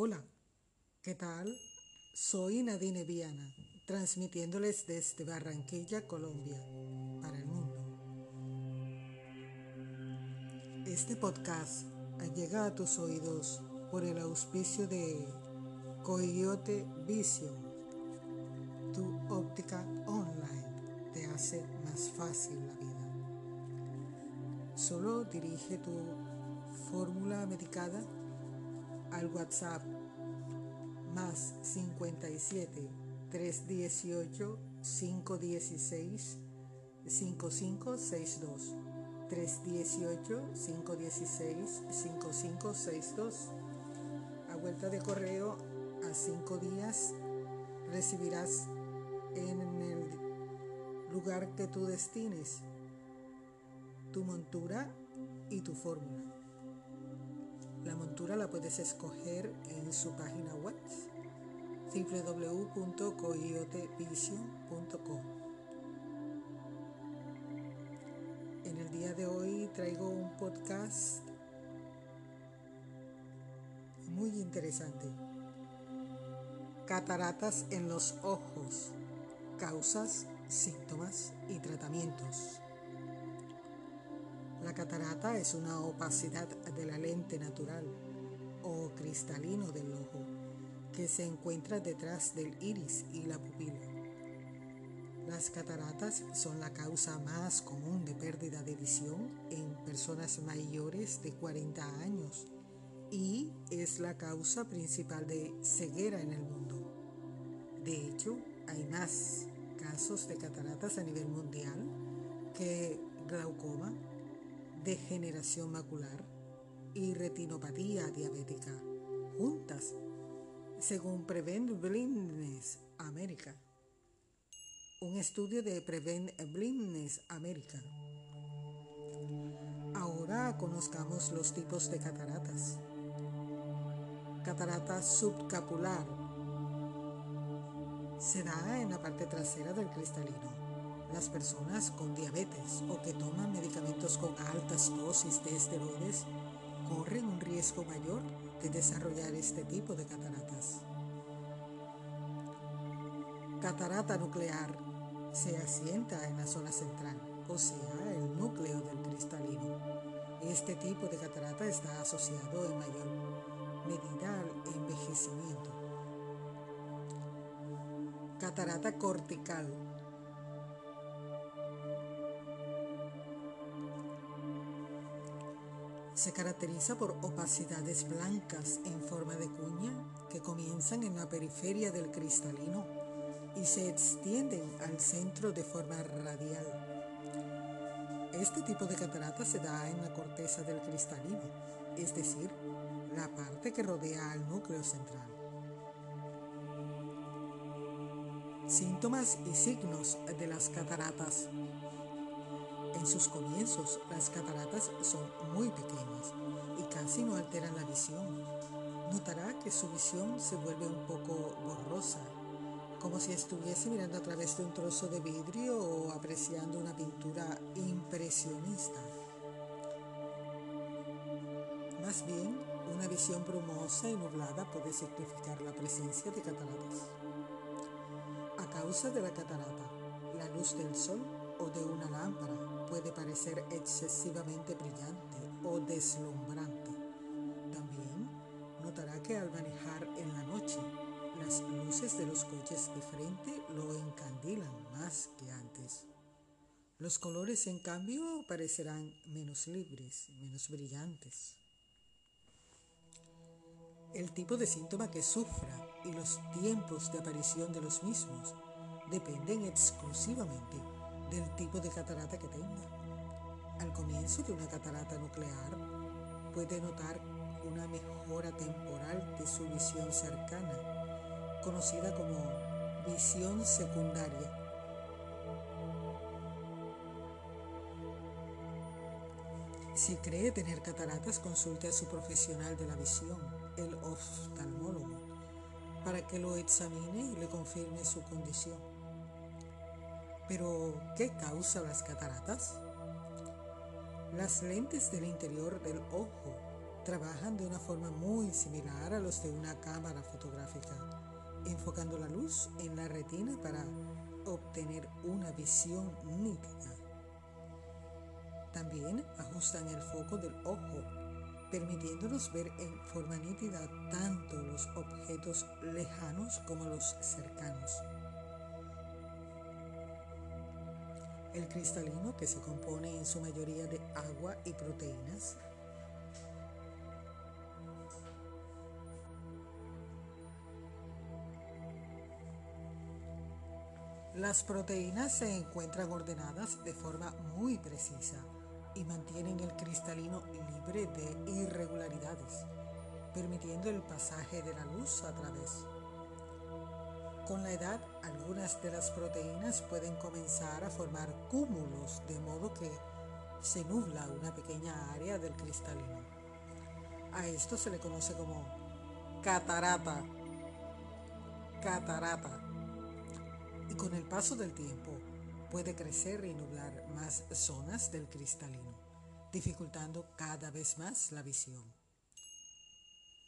Hola, ¿qué tal? Soy Nadine Viana, transmitiéndoles desde Barranquilla, Colombia, para el mundo. Este podcast llega a tus oídos por el auspicio de Coyote Vision. Tu óptica online te hace más fácil la vida. Solo dirige tu fórmula medicada al WhatsApp más 57 318 516 5562 318 516 5562 a vuelta de correo a cinco días recibirás en el lugar que tú destines tu montura y tu fórmula la montura la puedes escoger en su página web www.coyotevision.com. En el día de hoy traigo un podcast muy interesante. Cataratas en los ojos, causas, síntomas y tratamientos. La catarata es una opacidad de la lente natural o cristalino del ojo que se encuentra detrás del iris y la pupila. Las cataratas son la causa más común de pérdida de visión en personas mayores de 40 años y es la causa principal de ceguera en el mundo. De hecho, hay más casos de cataratas a nivel mundial que glaucoma, degeneración macular y retinopatía diabética juntas, según Prevent Blindness America. Un estudio de Prevent Blindness America. Ahora conozcamos los tipos de cataratas. Catarata subcapular. Se da en la parte trasera del cristalino las personas con diabetes o que toman medicamentos con altas dosis de esteroides corren un riesgo mayor de desarrollar este tipo de cataratas. Catarata nuclear se asienta en la zona central, o sea, el núcleo del cristalino. Este tipo de catarata está asociado en mayor medida al envejecimiento. Catarata cortical Se caracteriza por opacidades blancas en forma de cuña que comienzan en la periferia del cristalino y se extienden al centro de forma radial. Este tipo de catarata se da en la corteza del cristalino, es decir, la parte que rodea al núcleo central. Síntomas y signos de las cataratas. En sus comienzos, las cataratas son muy pequeñas y casi no alteran la visión. Notará que su visión se vuelve un poco borrosa, como si estuviese mirando a través de un trozo de vidrio o apreciando una pintura impresionista. Más bien, una visión brumosa y nublada puede significar la presencia de cataratas. A causa de la catarata, la luz del sol o de una lámpara puede parecer excesivamente brillante o deslumbrante. También notará que al manejar en la noche, las luces de los coches de frente lo encandilan más que antes. Los colores, en cambio, parecerán menos libres, menos brillantes. El tipo de síntoma que sufra y los tiempos de aparición de los mismos dependen exclusivamente del tipo de catarata que tenga. Al comienzo de una catarata nuclear puede notar una mejora temporal de su visión cercana, conocida como visión secundaria. Si cree tener cataratas, consulte a su profesional de la visión, el oftalmólogo, para que lo examine y le confirme su condición. Pero, ¿qué causa las cataratas? Las lentes del interior del ojo trabajan de una forma muy similar a los de una cámara fotográfica, enfocando la luz en la retina para obtener una visión nítida. También ajustan el foco del ojo, permitiéndonos ver en forma nítida tanto los objetos lejanos como los cercanos. El cristalino, que se compone en su mayoría de agua y proteínas, Las proteínas se encuentran ordenadas de forma muy precisa y mantienen el cristalino libre de irregularidades, permitiendo el pasaje de la luz a través. Con la edad, algunas de las proteínas pueden comenzar a formar cúmulos, de modo que se nubla una pequeña área del cristalino. A esto se le conoce como catarata. Catarata y con el paso del tiempo puede crecer y nublar más zonas del cristalino, dificultando cada vez más la visión.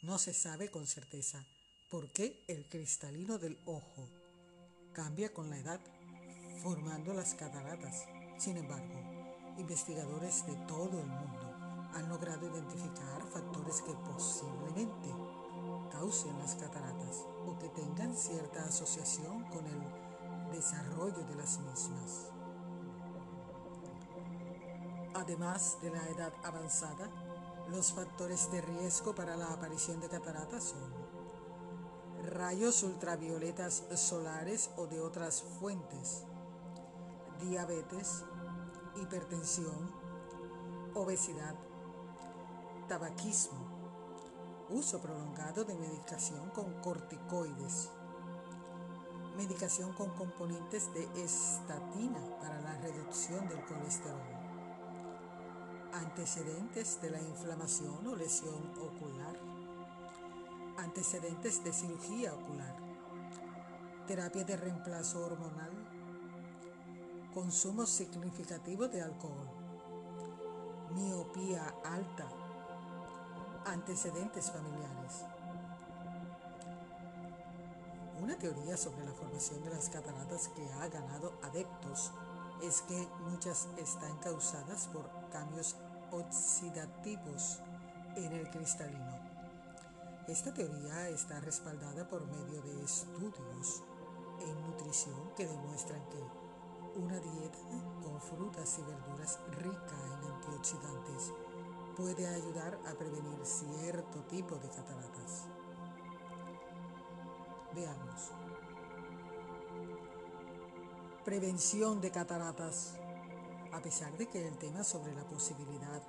No se sabe con certeza por qué el cristalino del ojo cambia con la edad, formando las cataratas. Sin embargo, investigadores de todo el mundo han logrado identificar factores que posiblemente causen las cataratas o que tengan cierta asociación con el desarrollo de las mismas. Además de la edad avanzada, los factores de riesgo para la aparición de cataratas son rayos ultravioletas solares o de otras fuentes, diabetes, hipertensión, obesidad, tabaquismo, uso prolongado de medicación con corticoides, medicación con componentes de estatina para la reducción del colesterol, antecedentes de la inflamación o lesión ocular, antecedentes de cirugía ocular, terapia de reemplazo hormonal, consumo significativo de alcohol, miopía alta, antecedentes familiares. Una teoría sobre la formación de las cataratas que ha ganado adeptos es que muchas están causadas por cambios oxidativos en el cristalino. Esta teoría está respaldada por medio de estudios en nutrición que demuestran que una dieta con frutas y verduras rica en antioxidantes puede ayudar a prevenir cierto tipo de cataratas. Veamos. Prevención de cataratas. A pesar de que el tema sobre la posibilidad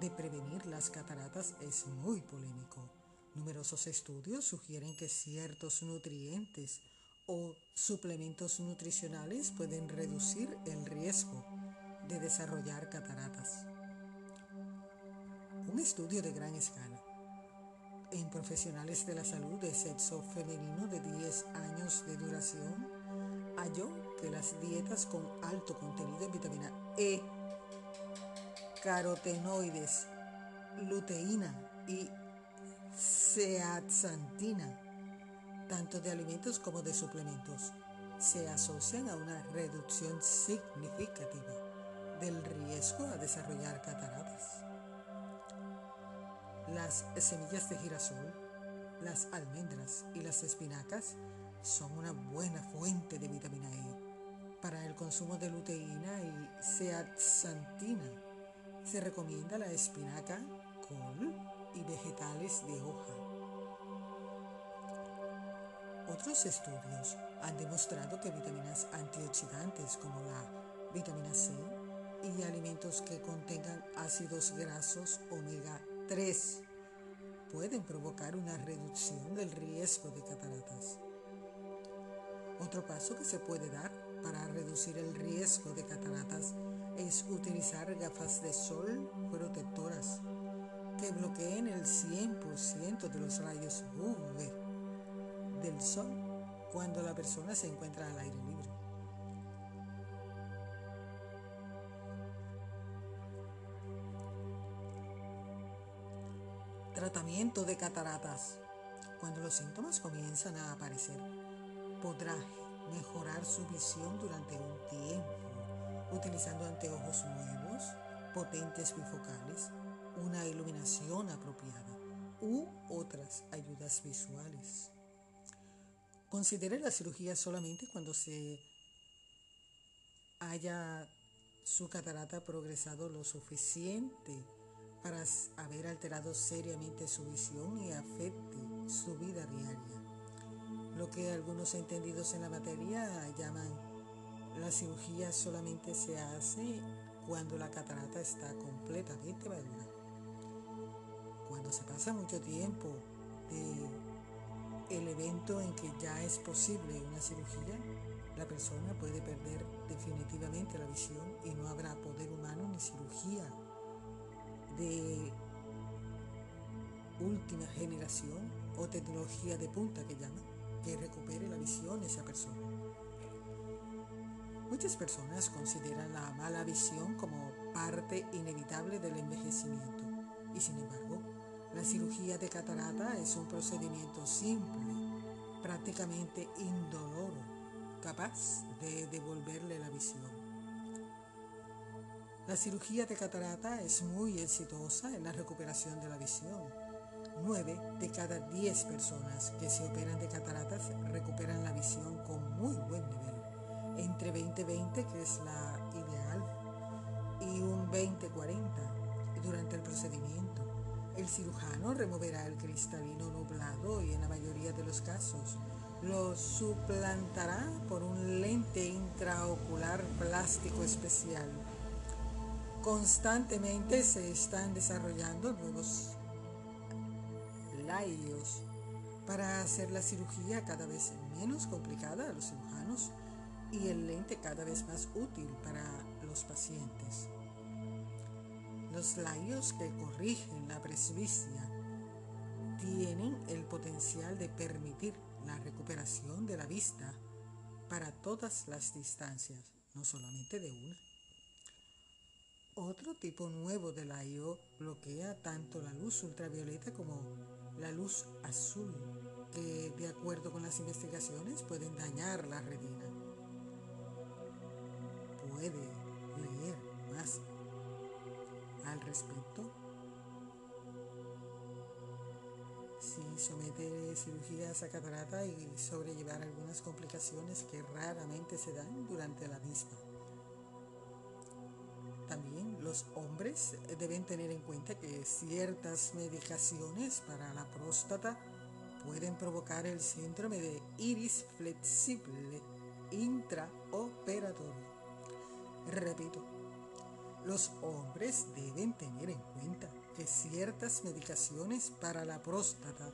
de prevenir las cataratas es muy polémico, numerosos estudios sugieren que ciertos nutrientes o suplementos nutricionales pueden reducir el riesgo de desarrollar cataratas. Un estudio de gran escala en profesionales de la salud de sexo femenino de 10 años de duración, halló que las dietas con alto contenido en vitamina E, carotenoides, luteína y zeaxantina, tanto de alimentos como de suplementos, se asocian a una reducción significativa del riesgo a desarrollar cataratas las semillas de girasol, las almendras y las espinacas son una buena fuente de vitamina E. Para el consumo de luteína y zeaxantina se recomienda la espinaca, col y vegetales de hoja. Otros estudios han demostrado que vitaminas antioxidantes como la vitamina C y alimentos que contengan ácidos grasos omega 3 pueden provocar una reducción del riesgo de cataratas. Otro paso que se puede dar para reducir el riesgo de cataratas es utilizar gafas de sol protectoras que bloqueen el 100% de los rayos UV del sol cuando la persona se encuentra al aire libre. Tratamiento de cataratas. Cuando los síntomas comienzan a aparecer, podrá mejorar su visión durante un tiempo utilizando anteojos nuevos, potentes bifocales, una iluminación apropiada u otras ayudas visuales. Considere la cirugía solamente cuando se haya su catarata progresado lo suficiente para haber alterado seriamente su visión y afecte su vida diaria. Lo que algunos entendidos en la materia llaman la cirugía solamente se hace cuando la catarata está completamente madura. Cuando se pasa mucho tiempo de el evento en que ya es posible una cirugía, la persona puede perder definitivamente la visión y no habrá poder humano ni cirugía de última generación o tecnología de punta que llaman, que recupere la visión de esa persona. Muchas personas consideran la mala visión como parte inevitable del envejecimiento y sin embargo, la cirugía de catarata es un procedimiento simple, prácticamente indoloro, capaz de devolverle la visión. La cirugía de catarata es muy exitosa en la recuperación de la visión. Nueve de cada diez personas que se operan de cataratas recuperan la visión con muy buen nivel entre 20-20, que es la ideal, y un 20-40 durante el procedimiento. El cirujano removerá el cristalino nublado y en la mayoría de los casos lo suplantará por un lente intraocular plástico especial. Constantemente se están desarrollando nuevos laios para hacer la cirugía cada vez menos complicada a los cirujanos y el lente cada vez más útil para los pacientes. Los layos que corrigen la presbicia tienen el potencial de permitir la recuperación de la vista para todas las distancias, no solamente de una. Otro tipo nuevo de layo bloquea tanto la luz ultravioleta como la luz azul, que de acuerdo con las investigaciones pueden dañar la retina puede respecto. Si somete cirugías a catarata y sobrellevar algunas complicaciones que raramente se dan durante la misma. También los hombres deben tener en cuenta que ciertas medicaciones para la próstata pueden provocar el síndrome de iris flexible intraoperatorio. Repito, los hombres deben tener en cuenta que ciertas medicaciones para la próstata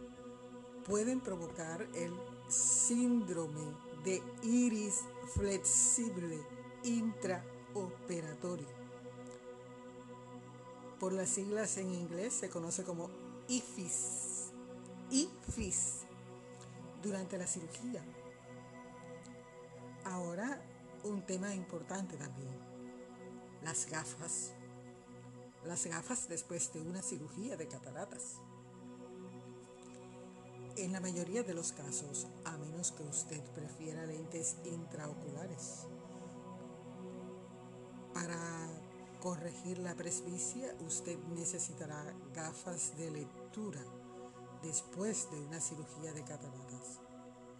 pueden provocar el síndrome de iris flexible intraoperatorio. Por las siglas en inglés se conoce como IFIS. IFIS. Durante la cirugía. Ahora un tema importante también, las gafas. Las gafas después de una cirugía de cataratas. En la mayoría de los casos, a menos que usted prefiera lentes intraoculares, para corregir la presbicia usted necesitará gafas de lectura después de una cirugía de cataratas.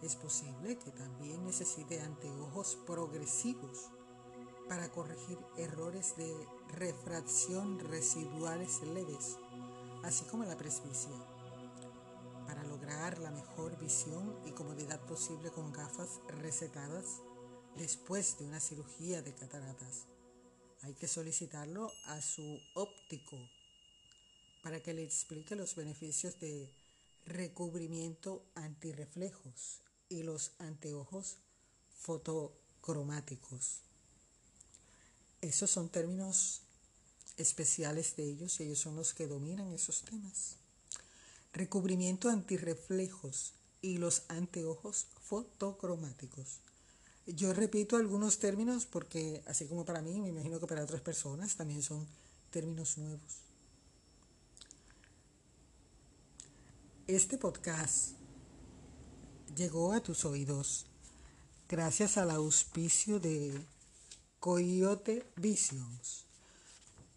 Es posible que también necesite anteojos progresivos para corregir errores de refracción residuales leves, así como la presbicia. Para lograr la mejor visión y comodidad posible con gafas recetadas después de una cirugía de cataratas, hay que solicitarlo a su óptico para que le explique los beneficios de recubrimiento antirreflejos y los anteojos fotocromáticos. Esos son términos especiales de ellos y ellos son los que dominan esos temas. Recubrimiento antirreflejos y los anteojos fotocromáticos. Yo repito algunos términos porque, así como para mí, me imagino que para otras personas también son términos nuevos. Este podcast llegó a tus oídos gracias al auspicio de Coyote Visions.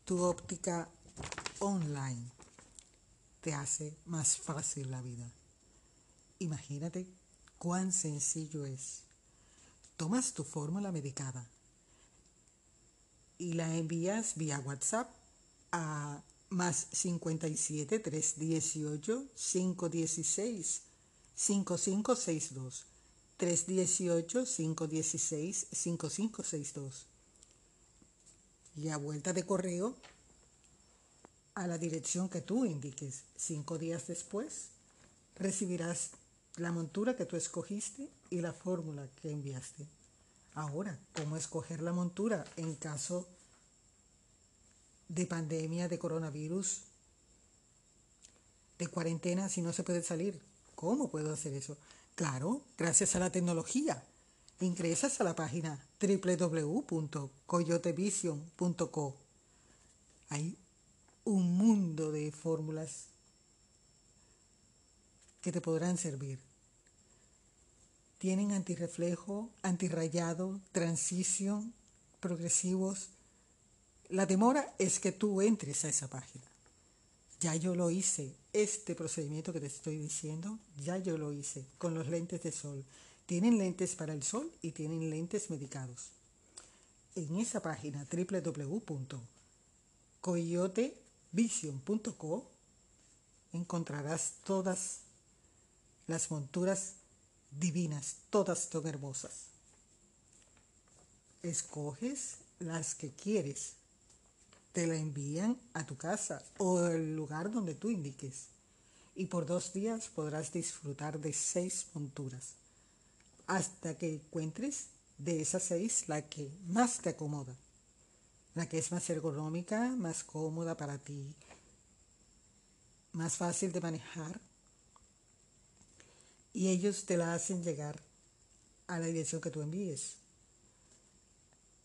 Tu óptica online te hace más fácil la vida. Imagínate cuán sencillo es. Tomas tu fórmula medicada y la envías vía WhatsApp a más 57 318 516 5562 318 516 5562 y a vuelta de correo a la dirección que tú indiques. Cinco días después recibirás la montura que tú escogiste y la fórmula que enviaste. Ahora, ¿cómo escoger la montura en caso de pandemia, de coronavirus, de cuarentena si no se puede salir? ¿Cómo puedo hacer eso? Claro, gracias a la tecnología. Ingresas a la página www.coyotevision.co. Hay un mundo de fórmulas que te podrán servir. Tienen antirreflejo, antirrayado, transición, progresivos. La demora es que tú entres a esa página. Ya yo lo hice. Este procedimiento que te estoy diciendo, ya yo lo hice con los lentes de sol. Tienen lentes para el sol y tienen lentes medicados. En esa página www.coyotevision.co encontrarás todas las monturas divinas, todas son hermosas. Escoges las que quieres te la envían a tu casa o el lugar donde tú indiques. Y por dos días podrás disfrutar de seis monturas, hasta que encuentres de esas seis la que más te acomoda, la que es más ergonómica, más cómoda para ti, más fácil de manejar. Y ellos te la hacen llegar a la dirección que tú envíes.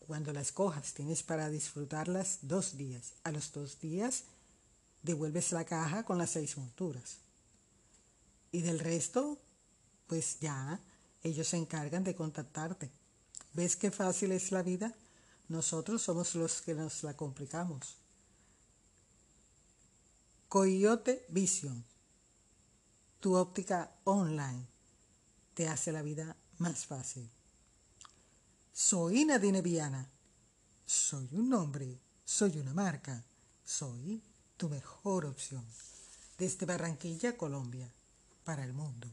Cuando las cojas tienes para disfrutarlas dos días. A los dos días devuelves la caja con las seis monturas. Y del resto, pues ya ellos se encargan de contactarte. ¿Ves qué fácil es la vida? Nosotros somos los que nos la complicamos. Coyote Vision, tu óptica online, te hace la vida más fácil. Soy Nadine Viana. Soy un nombre, soy una marca, soy tu mejor opción. Desde Barranquilla, Colombia, para el mundo.